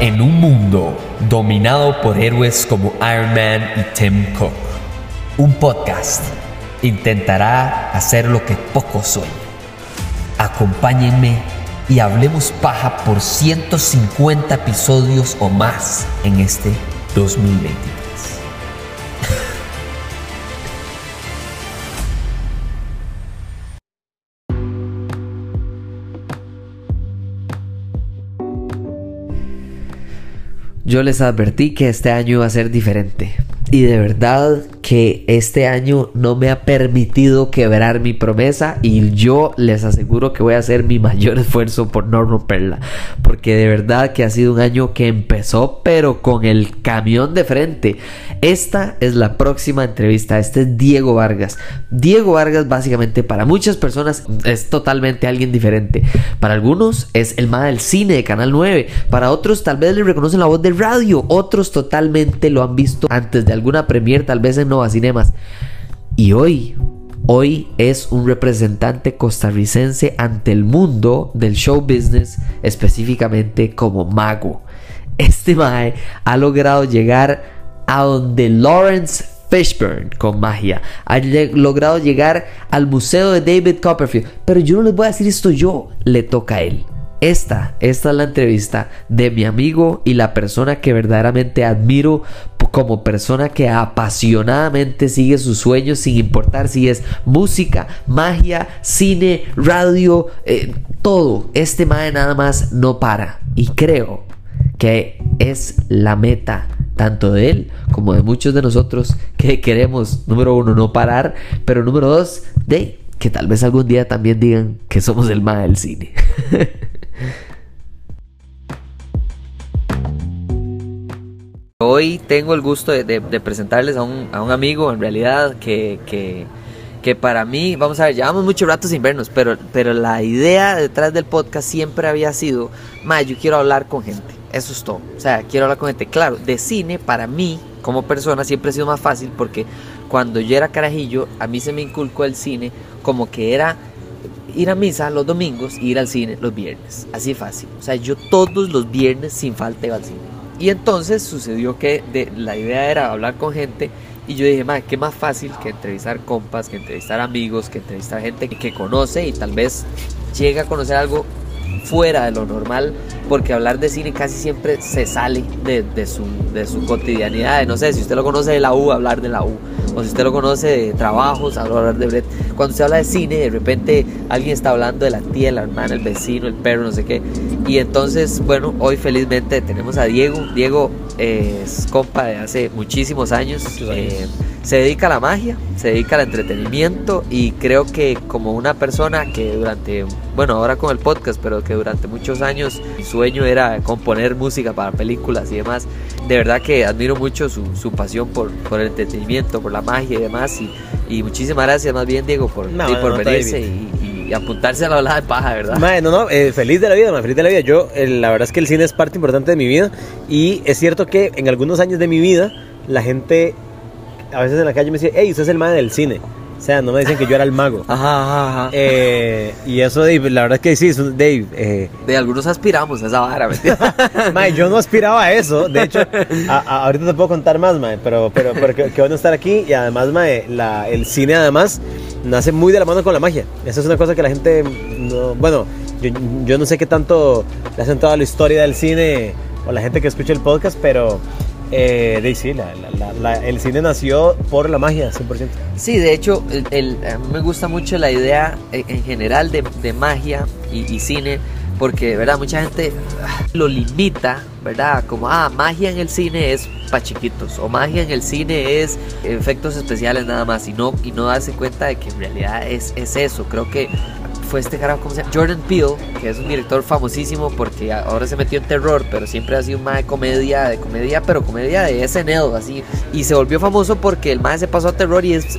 En un mundo dominado por héroes como Iron Man y Tim Cook, un podcast intentará hacer lo que pocos sueñan. Acompáñenme y hablemos paja por 150 episodios o más en este 2023. Yo les advertí que este año iba a ser diferente. Y de verdad que este año no me ha permitido quebrar mi promesa y yo les aseguro que voy a hacer mi mayor esfuerzo por no romperla. Porque de verdad que ha sido un año que empezó pero con el camión de frente. Esta es la próxima entrevista. Este es Diego Vargas. Diego Vargas básicamente para muchas personas es totalmente alguien diferente. Para algunos es el más del cine de Canal 9. Para otros tal vez le reconocen la voz de radio. Otros totalmente lo han visto antes de alguna premier, tal vez en Nova Cinemas. Y hoy, hoy es un representante costarricense ante el mundo del show business, específicamente como mago. Este mae ha logrado llegar a donde Lawrence Fishburne con magia. Ha logrado llegar al museo de David Copperfield. Pero yo no les voy a decir esto yo, le toca a él. Esta, esta es la entrevista de mi amigo y la persona que verdaderamente admiro como persona que apasionadamente sigue sus sueños sin importar si es música, magia, cine, radio, eh, todo. Este mae nada más no para. Y creo que es la meta tanto de él como de muchos de nosotros que queremos, número uno, no parar, pero número dos, de que tal vez algún día también digan que somos el mae del cine. Hoy tengo el gusto de, presentarles a un, amigo, en realidad, que, para mí, vamos a ver, llevamos mucho rato sin vernos, pero, la idea detrás del podcast siempre había sido, ma, yo quiero hablar con gente, eso es todo, o sea, quiero hablar con gente. Claro, de cine, para mí, como persona, siempre ha sido más fácil porque cuando yo era carajillo, a mí se me inculcó el cine como que era ir a misa los domingos y ir al cine los viernes. Así fácil. O sea, yo todos los viernes sin falta iba al cine. Y entonces sucedió que de, la idea era hablar con gente y yo dije, madre, qué más fácil que entrevistar compas, que entrevistar amigos, que entrevistar gente que conoce y tal vez llega a conocer algo fuera de lo normal, porque hablar de cine casi siempre se sale de, su, de su cotidianidad. No sé, si usted lo conoce de la U, hablar de la U. O si usted lo conoce de trabajos, hablar de Brett. Cuando usted habla de cine, de repente alguien está hablando de la tía, la hermana, el vecino, el perro, no sé qué. Y entonces, bueno, hoy felizmente tenemos a Diego. Diego es compa de hace muchísimos años. Eh, se dedica a la magia, se dedica al entretenimiento y creo que como una persona que durante, bueno, ahora con el podcast, pero que durante muchos años mi sueño era componer música para películas y demás, de verdad que admiro mucho su, su pasión por, por, el entretenimiento, por la magia y demás. Y, y muchísimas gracias más bien, Diego, por, por venirse y, apuntarse a la ola de paja, ¿verdad? no, no, eh, feliz de la vida, feliz de la vida. Yo, la verdad es que el cine es parte importante de mi vida y es cierto que en algunos años de mi vida la gente a veces en la calle me decía, hey, usted es el mago del cine. O sea, no me dicen que yo era el mago. Ajá, ajá, ajá. Eh, y eso, Dave, la verdad es que sí, Dave. Eh, de algunos aspiramos a esa vara, mae, yo no aspiraba a eso. De hecho, ahorita te puedo contar más, mae, pero, pero, pero que, bueno estar aquí. Y además, mae, la, el cine, además, nace muy de la mano con la magia. Esa es una cosa que la gente. No, bueno, yo, yo no sé qué tanto le ha sentado a la historia del cine o la gente que escucha el podcast, pero eh, de, sí, el cine nació por la magia, 100%. Sí, de hecho, el, a mí me gusta mucho la idea eh, en general de, magia y, cine, porque, ¿verdad? Mucha gente ah, lo limita, ¿verdad? Como, ah, magia en el cine es para chiquitos, o magia en el cine es efectos especiales nada más, y no, y no darse cuenta de que en realidad es, es eso. Creo que fue este carajo, ¿cómo se llama? Jordan Peele, que es un director famosísimo porque ahora se metió en terror, pero siempre ha sido un más de comedia, de comedia, pero comedia de SNL, así. Y se volvió famoso porque el más se pasó a terror y es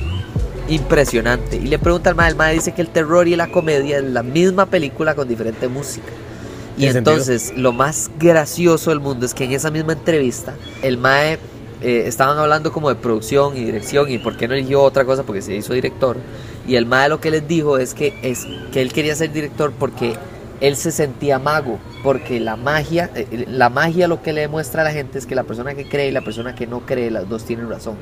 impresionante. Y le pregunta al mae, el mae dice que el terror y la comedia es la misma película con diferente música. Y entonces lo más gracioso del mundo es que en esa misma entrevista el mae eh, estaban hablando como de producción y dirección y por qué no eligió otra cosa porque se hizo director. Y el mae lo que les dijo es que, es que él quería ser director porque él se sentía mago, porque la magia, eh, la magia lo que le demuestra a la gente es que la persona que cree y la persona que no cree, las dos tienen razón.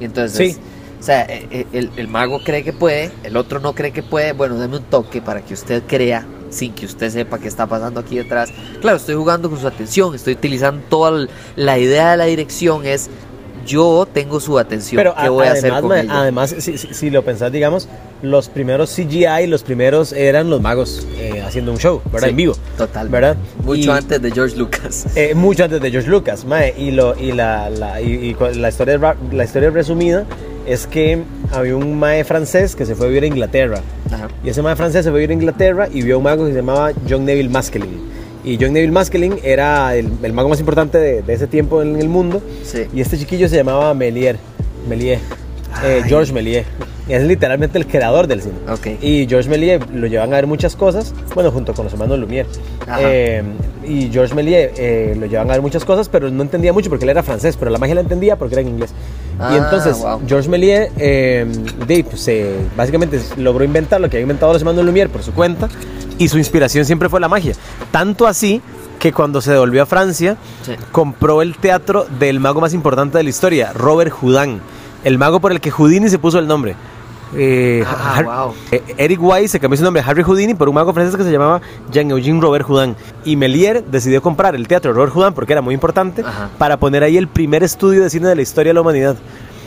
Y entonces, Sí. o sea, eh, eh, el, el mago cree que puede, el otro no cree que puede, bueno, deme un toque para que usted crea sin que usted sepa qué está pasando aquí detrás. Claro, estoy jugando con su atención, estoy utilizando toda el- la idea de la dirección es yo tengo su atención, Pero ¿qué a- voy a hacer además, con ella? además si, si- si lo pensás, digamos, los primeros CGI, los primeros eran los magos eh, haciendo un show, ¿verdad? Sí, En vivo. Total. ¿verdad? Mucho Y- antes de George Lucas. Eh, mucho antes de George Lucas, mae, y, lo, y, la, la- y- y cu- la, historia, la historia resumida es que había un mae francés que se fue a vivir a Inglaterra. Ajá. Y ese mae francés se fue a vivir a Inglaterra y vio a un mago que se llamaba John Neville Maskelyne. Y John Neville Maskelyne era el, el mago más importante de, de ese tiempo en el mundo. Sí. Y este chiquillo se llamaba Méliès. Méliès. eh. George. Y es literalmente el creador del cine. Ok. Y George Méliès lo llevan a ver muchas cosas, bueno, junto con los hermanos Lumière. Eh, y George Méliès eh, lo llevan a ver muchas cosas, pero no entendía mucho porque él era francés, pero la magia la entendía porque era en inglés. Ah, y entonces wow. George Méliès eh, de, pues, eh, básicamente logró inventar lo que habían inventado los hermanos Lumière por su cuenta y su inspiración siempre fue la magia. Tanto así que cuando se devolvió a Francia, Sí. compró el teatro del mago más importante de la historia, Robert Houdin, el mago por el que Houdini se puso el nombre. Eh, Ah, wow. eh, Eric White se cambió su nombre a Harry Houdini por un mago francés que se llamaba Jean-Eugène Robert Houdin. Y Melier decidió comprar el teatro Robert Houdin porque era muy importante Ajá. para poner ahí el primer estudio de cine de la historia de la humanidad.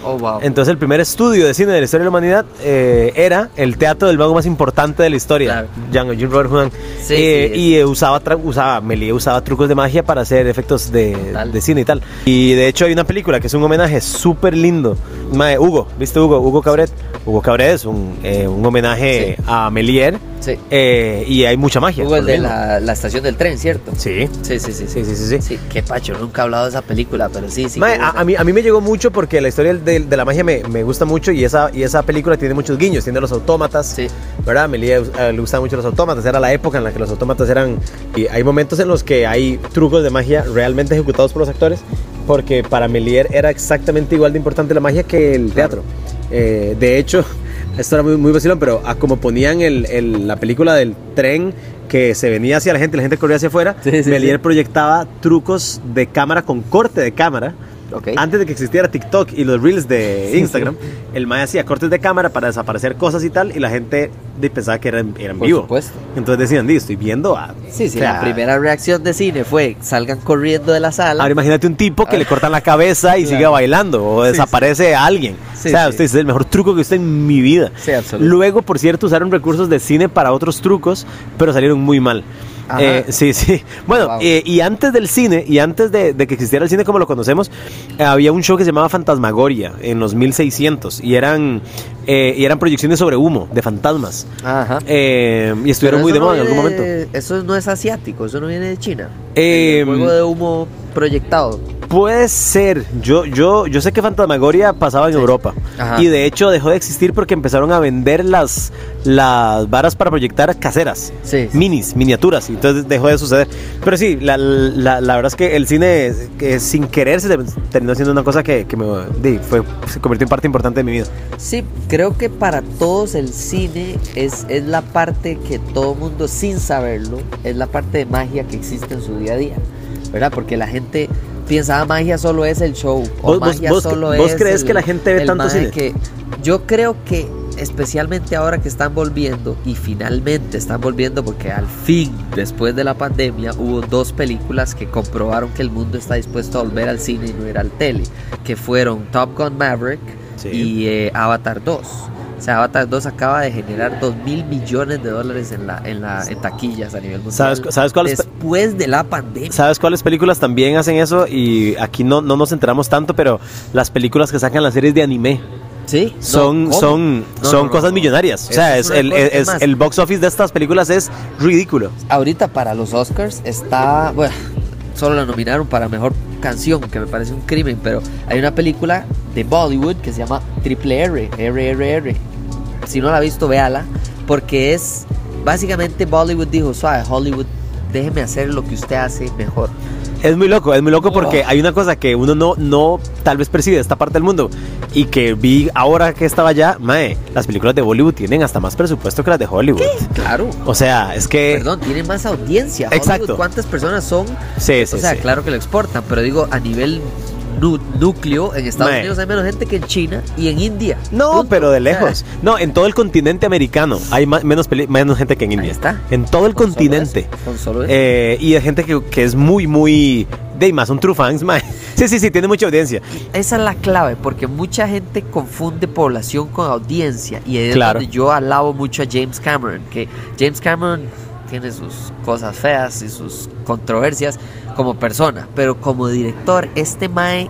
Oh, wow. Entonces el primer estudio de cine de la historia de la humanidad eh, era el teatro del mago más importante de la historia, Claro. Jean-Eugène Robert Houdin. Sí, Eh, sí, y eh, usaba, usaba, Méliès usaba trucos de magia para hacer efectos de, de cine y tal. Y de hecho hay una película que es un homenaje súper lindo. Mae, Hugo, ¿viste Hugo? Hugo Cabret. Hugo Cabret es un, eh, un homenaje Sí. a Méliès Sí. eh, y hay mucha magia. Hubo el de la, la estación del tren, ¿cierto? Sí. Sí, sí, sí. Sí, sí, sí, sí. Sí, qué pacho, nunca he hablado de esa película, pero sí, sí. A, a mí, a mí me llegó mucho porque la historia de, de la magia me, me gusta mucho y esa, y esa película tiene muchos guiños, tiene los autómatas, Sí. ¿verdad? A Melia eh, le gustaban mucho los autómatas, era la época en la que los autómatas eran... Y hay momentos en los que hay trucos de magia realmente ejecutados por los actores porque para Melier era exactamente igual de importante la magia que el teatro. Eh, de hecho, esto era muy, muy vacilón, pero a como ponían el- el- la película del tren que se venía hacia la gente, la gente corría hacia afuera, Sí, sí, Melier sí. proyectaba trucos de cámara con corte de cámara Antes de que existiera TikTok y los reels de Instagram, el Mae hacía cortes de cámara para desaparecer cosas y tal, y la gente pensaba que eran, eran Por vivo. supuesto. Entonces decían, di, estoy viendo a. Sí, sí, o sea, la primera reacción de cine fue salgan corriendo de la sala. Ahora imagínate un tipo que le cortan la cabeza y Claro. sigue bailando, o Sí, desaparece a alguien. O sea, usted es el mejor truco que usted en mi vida. Luego, por cierto, usaron recursos de cine para otros trucos, pero salieron muy mal. Eh, sí, sí. Bueno, Wow. eh, y antes del cine, y antes de, de que existiera el cine como lo conocemos, había un show que se llamaba Fantasmagoria en los 1600 y eran, eh, y eran proyecciones sobre humo, de fantasmas. Ajá. Eh, y estuvieron muy de no moda en algún momento. Eso no es asiático, eso no viene de China. Eh, el juego de humo proyectado. Puede ser. Yo, yo, yo sé que Fantasmagoria pasaba en Sí. Europa. Ajá. Y de hecho dejó de existir porque empezaron a vender las, las varas para proyectar caseras. Sí. Minis, miniaturas. Y entonces dejó de suceder. Pero sí, la, la- la verdad es que el cine, que sin querer, se terminó siendo una cosa que, que me, fue, se convirtió en parte importante de mi vida. Sí, creo que para todos el cine es, es la parte que todo mundo, sin saberlo, es la parte de magia que existe en su día a día. ¿Verdad? Porque la gente piensa, ah, magia solo es el show. O ¿Vos- vos- magia vos- solo vos es crees el- que la gente ve tanto cine? que- yo creo que especialmente ahora que están volviendo y finalmente están volviendo porque al fin después de la pandemia hubo dos películas que comprobaron que el mundo está dispuesto a volver al cine y no ir al tele que fueron Top Gun Maverick Sí. y eh, Avatar 2 o sea, Avatar 2 acaba de generar 2 mil millones de dólares en, la, en, la, en taquillas a nivel mundial. ¿Sabes- sabes cuál es- Después de la pandemia. ¿Sabes cuáles películas también hacen eso? Y aquí no, no nos enteramos tanto, pero las películas que sacan las series de anime. Sí. son son No, son no, cosas millonarias. O sea, es el, es- es el box office de estas películas es ridículo. ahorita para los Oscars está, bueno, solo la nominaron para mejor canción, que me parece un crimen, pero hay una película de Bollywood que se llama Triple R, RRR. Si no la ha visto, véala, porque es básicamente Bollywood dijo, suave, Hollywood, déjeme hacer lo que usted hace mejor. Es muy loco, es muy loco porque hay una cosa que uno no, no tal vez percibe de esta parte del mundo y que vi ahora que estaba allá, mae, las películas de Bollywood tienen hasta más presupuesto que las de Hollywood. Claro. O sea, es que... Perdón, tienen más audiencia. Exacto. Hollywood, ¿Cuántas personas son? Sí, sí, o sea, sí. claro que lo exportan, pero digo, a nivel núcleo, en Estados. Unidos hay menos gente que en China y en India. No, Punto. pero de lejos. No, en todo el continente americano hay ma- menos, menos gente que en Ahí India. está. En todo el Con continente. con solo. Eh, y hay gente que, que es muy, muy... De más, son true fans, mae. Sí, sí, sí, tiene mucha audiencia. Esa es la clave, porque mucha gente confunde población con audiencia. Y es Claro. donde yo alabo mucho a James Cameron, que James Cameron tiene sus cosas feas y sus controversias como persona, pero como director, este Mae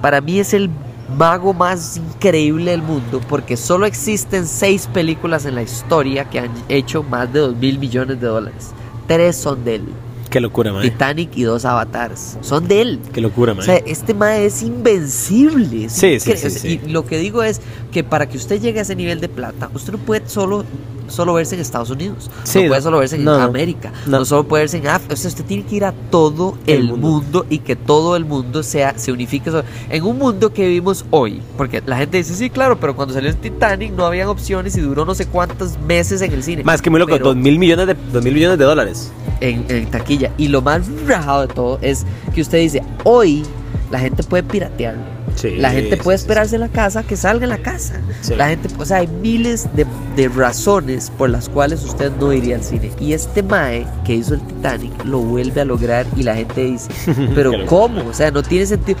para mí es el mago más increíble del mundo, porque solo existen seis películas en la historia que han hecho más de dos mil millones de dólares. Tres son de él. Qué locura, mae. Titanic y dos avatares. Son de él. Qué locura, O mae. sea, este mae es invencible. es Sí, sí, sí, o. Y lo que digo es que para que usted llegue a ese nivel de plata, usted no puede solo, solo verse en Estados Unidos. Sí, no puede solo verse en no. América. No. No. solo puede verse en África. O sea, usted tiene que ir a todo El el, mundo. mundo. y que todo el mundo sea, se unifique. sobre- En un mundo que vivimos hoy. Porque la gente dice, sí, claro, pero cuando salió el Titanic no habían opciones y duró no sé cuántos meses en el cine. Más que muy loco, Pero- dos mil millones de, dos mil millones de dólares. En, en taquilla. Y lo más rajado de todo es que usted dice, hoy la gente puede piratearlo. Sí, la gente puede esperarse en la casa que salga en la casa. Sí. La gente, o sea, hay miles de, de razones por las cuales usted no iría al cine. Y este Mae que hizo el Titanic lo vuelve a lograr y la gente dice, pero. ¿cómo? O sea, no tiene sentido.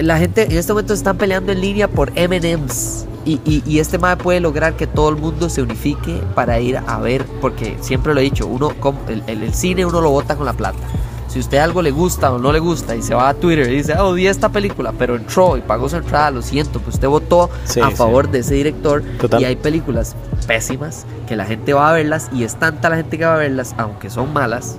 La gente en este momento están peleando en línea por MMs. Y, y, y este mae puede lograr que todo el mundo se unifique para ir a ver, porque siempre lo he dicho, uno el, el- el cine uno lo vota con la plata. Si usted algo le gusta o no le gusta y se va a Twitter y dice, oh, vi esta película, pero entró y pagó su entrada, lo siento, pues usted votó Sí, a sí. favor de ese director. Total. Y hay películas pésimas que la gente va a verlas y es tanta la gente que va a verlas, aunque son malas.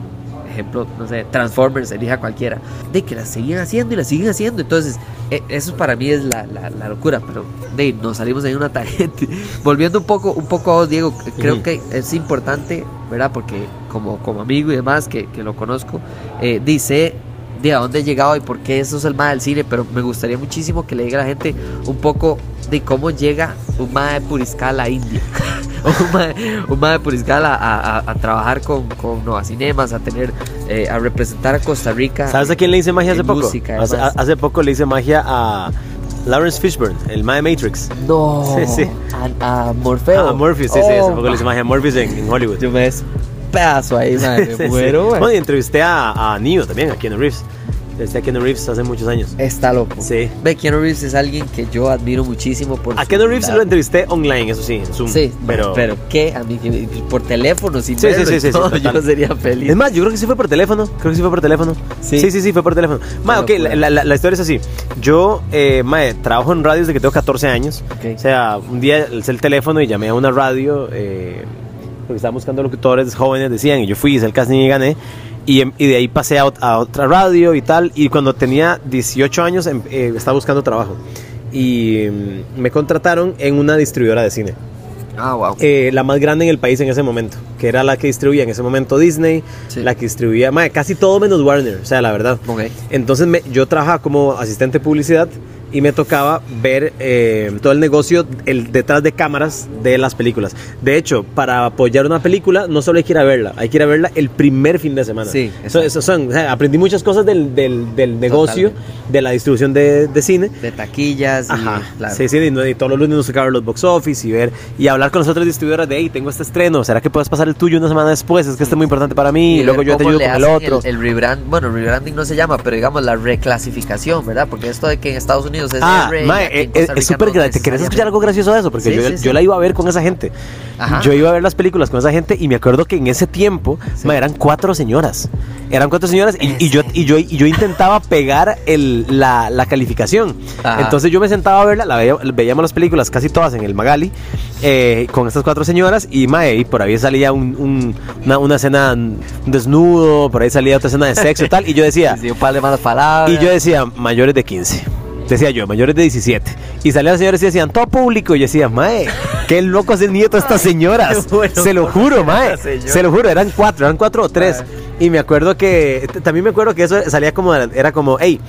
Ejemplo, no sé, Transformers, elija cualquiera, de que las siguen haciendo y las siguen haciendo. Entonces, e- eso para mí es la, la- la locura, pero de nos salimos ahí una tangente. Volviendo un poco, un poco a vos, Diego, creo que es importante, ¿verdad? Porque como, como amigo y demás, que, que lo conozco, eh, dice de a dónde he llegado y por qué eso es el MAE del cine, pero me gustaría muchísimo que le diga a la gente un poco de cómo llega un MAE de Puriscal a India. un, MAE, un MAE de Puriscal a, a- trabajar con, con Nova Cinemas, a tener, eh, a representar a Costa Rica. ¿Sabes a quién le hice magia hace en poco? música, hace, hace poco le hice magia a Lawrence Fishburne, el mae de Matrix. No, Sí, sí. A, a Morfeo. A Morpheus, sí, sí, hace Oh, poco le hice magia a Morpheus en, en Hollywood. Yo me despedazo ahí, madre, Sí, me sí. Bueno, y entrevisté a, a Neo también, a Keanu Reeves. A Keanu Reeves hace muchos años. Está loco. Sí. Ve, Keanu Reeves es alguien que yo admiro muchísimo por A Keanu Reeves lo entrevisté online, eso sí, en Zoom. Sí, pero... pero ¿qué? A mí por teléfono, sin Sí, sí, verlo sí, y sí, sí, todo, total. yo sería feliz. Es más, yo creo que sí fue por teléfono. Creo que sí fue por teléfono. Sí, Sí. sí, sí, fue por teléfono. Ma, ok, la, la- la historia es así. Yo, eh, mae, trabajo en radio desde que tengo 14 años. Ok. O sea, un día alcé el teléfono y llamé a una radio. Eh, porque estaban buscando locutores jóvenes, decían. Y yo fui, hice el casting y gané. Y, em- y de ahí pasé a, ot- a otra radio y tal. Y cuando tenía 18 años, em- eh, estaba buscando trabajo. Y mm, me contrataron en una distribuidora de cine Ah, wow. eh, la más grande en el país en ese momento, que era la que distribuía en ese momento Disney, Sí. la que distribuía mae, casi todo menos Warner, o sea, la verdad. Ok. Entonces me- yo trabajaba como asistente de publicidad y me tocaba ver eh, todo el negocio el detrás de cámaras de las películas. De hecho, para apoyar una película no solo hay que ir a verla, hay que ir a verla el primer fin de semana. Sí, eso, eso son, o sea, aprendí muchas cosas del, del- del negocio, Totalmente. de la distribución de, de cine. De taquillas y, Ajá, claro. sí, sí, y, y todos los lunes nos tocaban los box office y ver y hablar con las otras distribuidoras de, hey, tengo este estreno, ¿será que puedes pasar el tuyo una semana después? Es que este es muy importante para mí y, ver luego yo te ayudo con el otro. El, rebrand, bueno, rebranding no se llama, pero digamos la reclasificación, ¿verdad? Porque esto de que en Estados Unidos es Ah, mae, aquí en eh, es Rica súper no grande. ¿Te querés escuchar algo gracioso de eso? Porque Sí, yo, sí, yo sí. la iba a ver con esa gente. Ajá. Yo iba a ver las películas con esa gente y me acuerdo que en ese tiempo mae, eran cuatro señoras. Eran cuatro señoras y, ¿En y yo, y, yo, y yo intentaba pegar el, la, la calificación. Ajá. Entonces yo me sentaba a verla, la veía- veíamos las películas casi todas en el Magali eh, con estas cuatro señoras y, mae, y por ahí salía un- un- una, una escena desnudo, por ahí salía otra escena de sexo y tal. Y yo decía, y yo decía, mayores de 15. Decía yo, mayores de 17. Y salían las señoras y decían, todo público. Y yo decía, mae, qué loco es el nieto de estas señoras. Se lo juro, mae. Se lo juro, eran cuatro, eran cuatro o tres. Y me acuerdo que, también me acuerdo que eso salía como, era como, hey,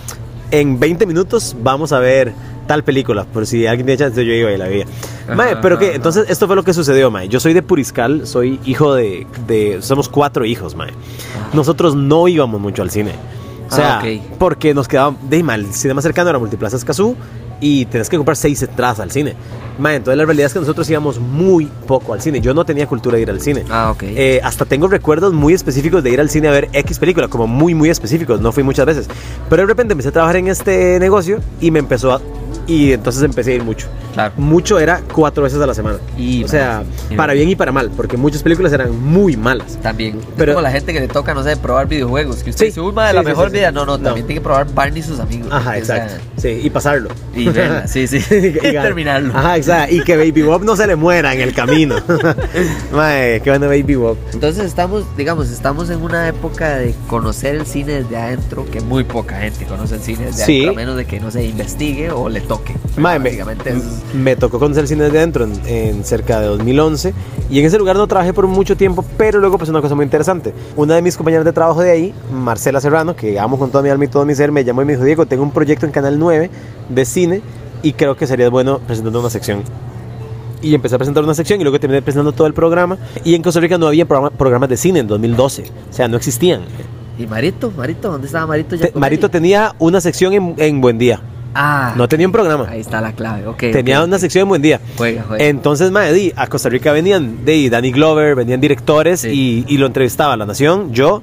en 20 minutos vamos a ver tal película. Por si alguien tiene chance, yo iba y la veía. Mae, pero que, entonces esto fue lo que sucedió, mae. Yo soy de Puriscal, soy hijo de, de somos cuatro hijos, mae. Nosotros no íbamos mucho al cine. O sea, Ah, ok. porque nos quedaba de mal. El cine más cercano era Multiplaza Escazú y tenés que comprar seis entradas al cine. Mae, entonces la realidad es que nosotros íbamos muy poco al cine. Yo no tenía cultura de ir al cine. Ah, ok. Eh, hasta tengo recuerdos muy específicos de ir al cine a ver X película, como muy, muy específicos. No fui muchas veces. Pero de repente empecé a trabajar en este negocio y me empezó a. Y entonces empecé a ir mucho. Claro. Mucho era cuatro veces a la semana. Y o sea, más. para bien y para mal, porque muchas películas eran muy malas. También. Pero- Pero como la gente que le toca, no sé, probar videojuegos. Que usted Sí, dice, "Uy, madre, la sí, mejor sí, sí. vida. No, no, No. también tiene que probar Barney y sus amigos. Ajá, O sea, exacto. Sí, y pasarlo. Y verla, sí, sí. Y terminarlo. Ajá, exacto. Y que Baby Bob no se le muera en el camino. Mae, qué bueno Baby Bob. Entonces estamos, digamos, estamos en una época de conocer el cine desde adentro, que muy poca gente conoce el cine desde Sí. adentro, a menos de que no se investigue o le toque. Mae, me, es- me tocó conocer el cine desde adentro en, en cerca de 2011 y en ese lugar no trabajé por mucho tiempo, pero luego pasó una cosa muy interesante. Una de mis compañeras de trabajo de ahí, Marcela Serrano, que amo con toda mi alma y todo mi ser, me llamó y me dijo, Diego, tengo un proyecto en Canal 9 de cine y creo que sería bueno presentando una sección. Y empecé a presentar una sección y luego terminé presentando todo el programa. Y en Costa Rica no había programa- programas de cine en 2012. O sea, no existían. ¿Y Marito? ¿Marito? ¿Dónde estaba Marito? Te-? Marito tenía una sección en, en Buen Día. Ah, No tenía un programa. ahí está la clave, ok. Tenía una sección en Buen Día. Juega, juega. Entonces, di, a Costa Rica venían de Danny Glover, venían directores Sí. y, y lo entrevistaba La Nación, yo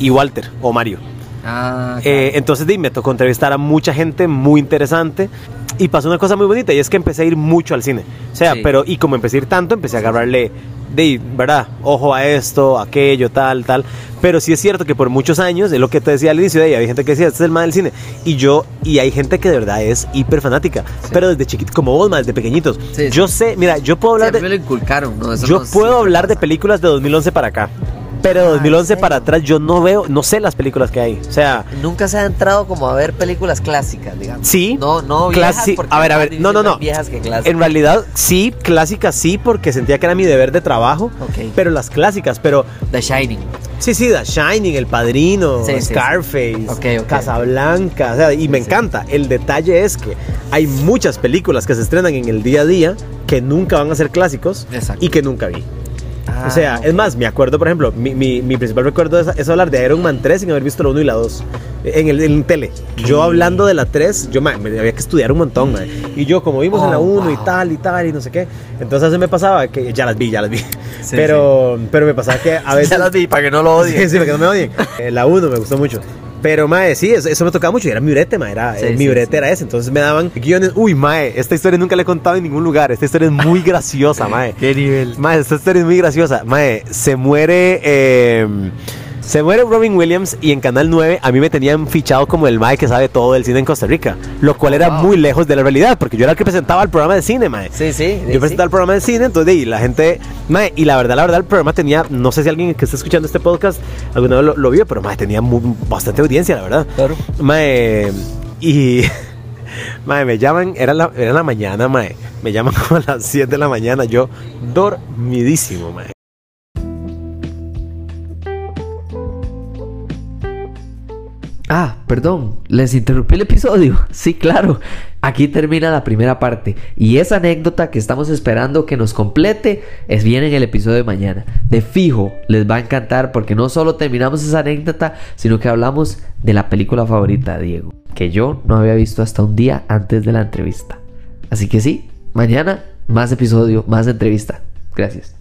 y Walter o Mario. Ah, Eh, entonces, di, me tocó entrevistar a mucha gente muy interesante y pasó una cosa muy bonita y es que empecé a ir mucho al cine. O sea, Sí. pero y como empecé a ir tanto, empecé a agarrarle de, ¿verdad? Ojo a esto, aquello, tal, tal. Pero sí es cierto que por muchos años, es lo que te decía al inicio de ahí, había gente que decía, este es el mal del cine. Y yo, y hay gente que de verdad es hiper fanática. Pero desde chiquito, como vos, más desde pequeñitos. Sí, yo sé, mira, yo puedo hablar de... me lo inculcaron, ¿no? Eso Yo no- puedo hablar de películas de 2011 para acá. Pero de Ah, ¿en 2011 serio? para atrás yo no veo, no sé las películas que hay. O sea, Nunca se ha entrado como a ver películas clásicas, digamos. Sí. No, no viejas, porque a ver, a ver, no, no, no. Viejas que clásicas. En realidad, sí, clásicas sí, porque sentía que era mi deber de trabajo. Ok. Pero las clásicas, pero The Shining. sí, sí, The Shining, El Padrino, Sí, sí, sí. Scarface. Casablanca, o sea, y me Sí. encanta. El detalle es que hay muchas películas que se estrenan en el día a día que nunca van a ser clásicos Exacto. y que nunca vi. Ah, o sea, ok. es más, me acuerdo, por ejemplo, mi, mi, mi principal recuerdo es, es hablar de Iron Man 3 sin haber visto la 1 y la 2 en el en tele. Yo hablando de la 3, yo ma, me había que estudiar un montón, ma. Y yo, como vimos en la Oh, 1 y wow. tal y tal y no sé qué. Entonces se me pasaba que ya las vi, ya las vi. Sí, pero, pero me pasaba que a veces. Ya las vi para que no lo odien. Sí, sí, para que no me odien. Eh, la 1 me gustó mucho. Pero, mae, sí, eso, eso me tocaba mucho. y Era mi brete, mae. Era, Sí, eh, mi sí, brete sí. era ese. Entonces me daban guiones. Uy, mae, esta historia nunca la he contado en ningún lugar. Esta historia es muy graciosa, mae. ¿Qué nivel? Mae, esta historia es muy graciosa. Mae, se muere. eh, se muere Robin Williams y en Canal 9 a mí me tenían fichado como el mae que sabe todo del cine en Costa Rica. Lo cual era Wow. muy lejos de la realidad, porque yo era el que presentaba el programa de cine, mae. Sí, sí. Yo presentaba el programa de cine, entonces ahí la gente, mae, y la verdad, la verdad, el programa tenía, no sé si alguien que está escuchando este podcast alguna vez lo, lo vio, pero mae, tenía mu- bastante audiencia, la verdad. Claro. Mae, y mae, me llaman, era la, era la mañana, mae, me llaman como a las 7 de la mañana, yo dormidísimo, mae. Ah, perdón, les interrumpí el episodio. Sí, claro. Aquí termina la primera parte. Y esa anécdota que estamos esperando que nos complete es bien en el episodio de mañana. De fijo, les va a encantar porque no solo terminamos esa anécdota, sino que hablamos de la película favorita de Diego, que yo no había visto hasta un día antes de la entrevista. Así que sí, mañana más episodio, más entrevista. Gracias.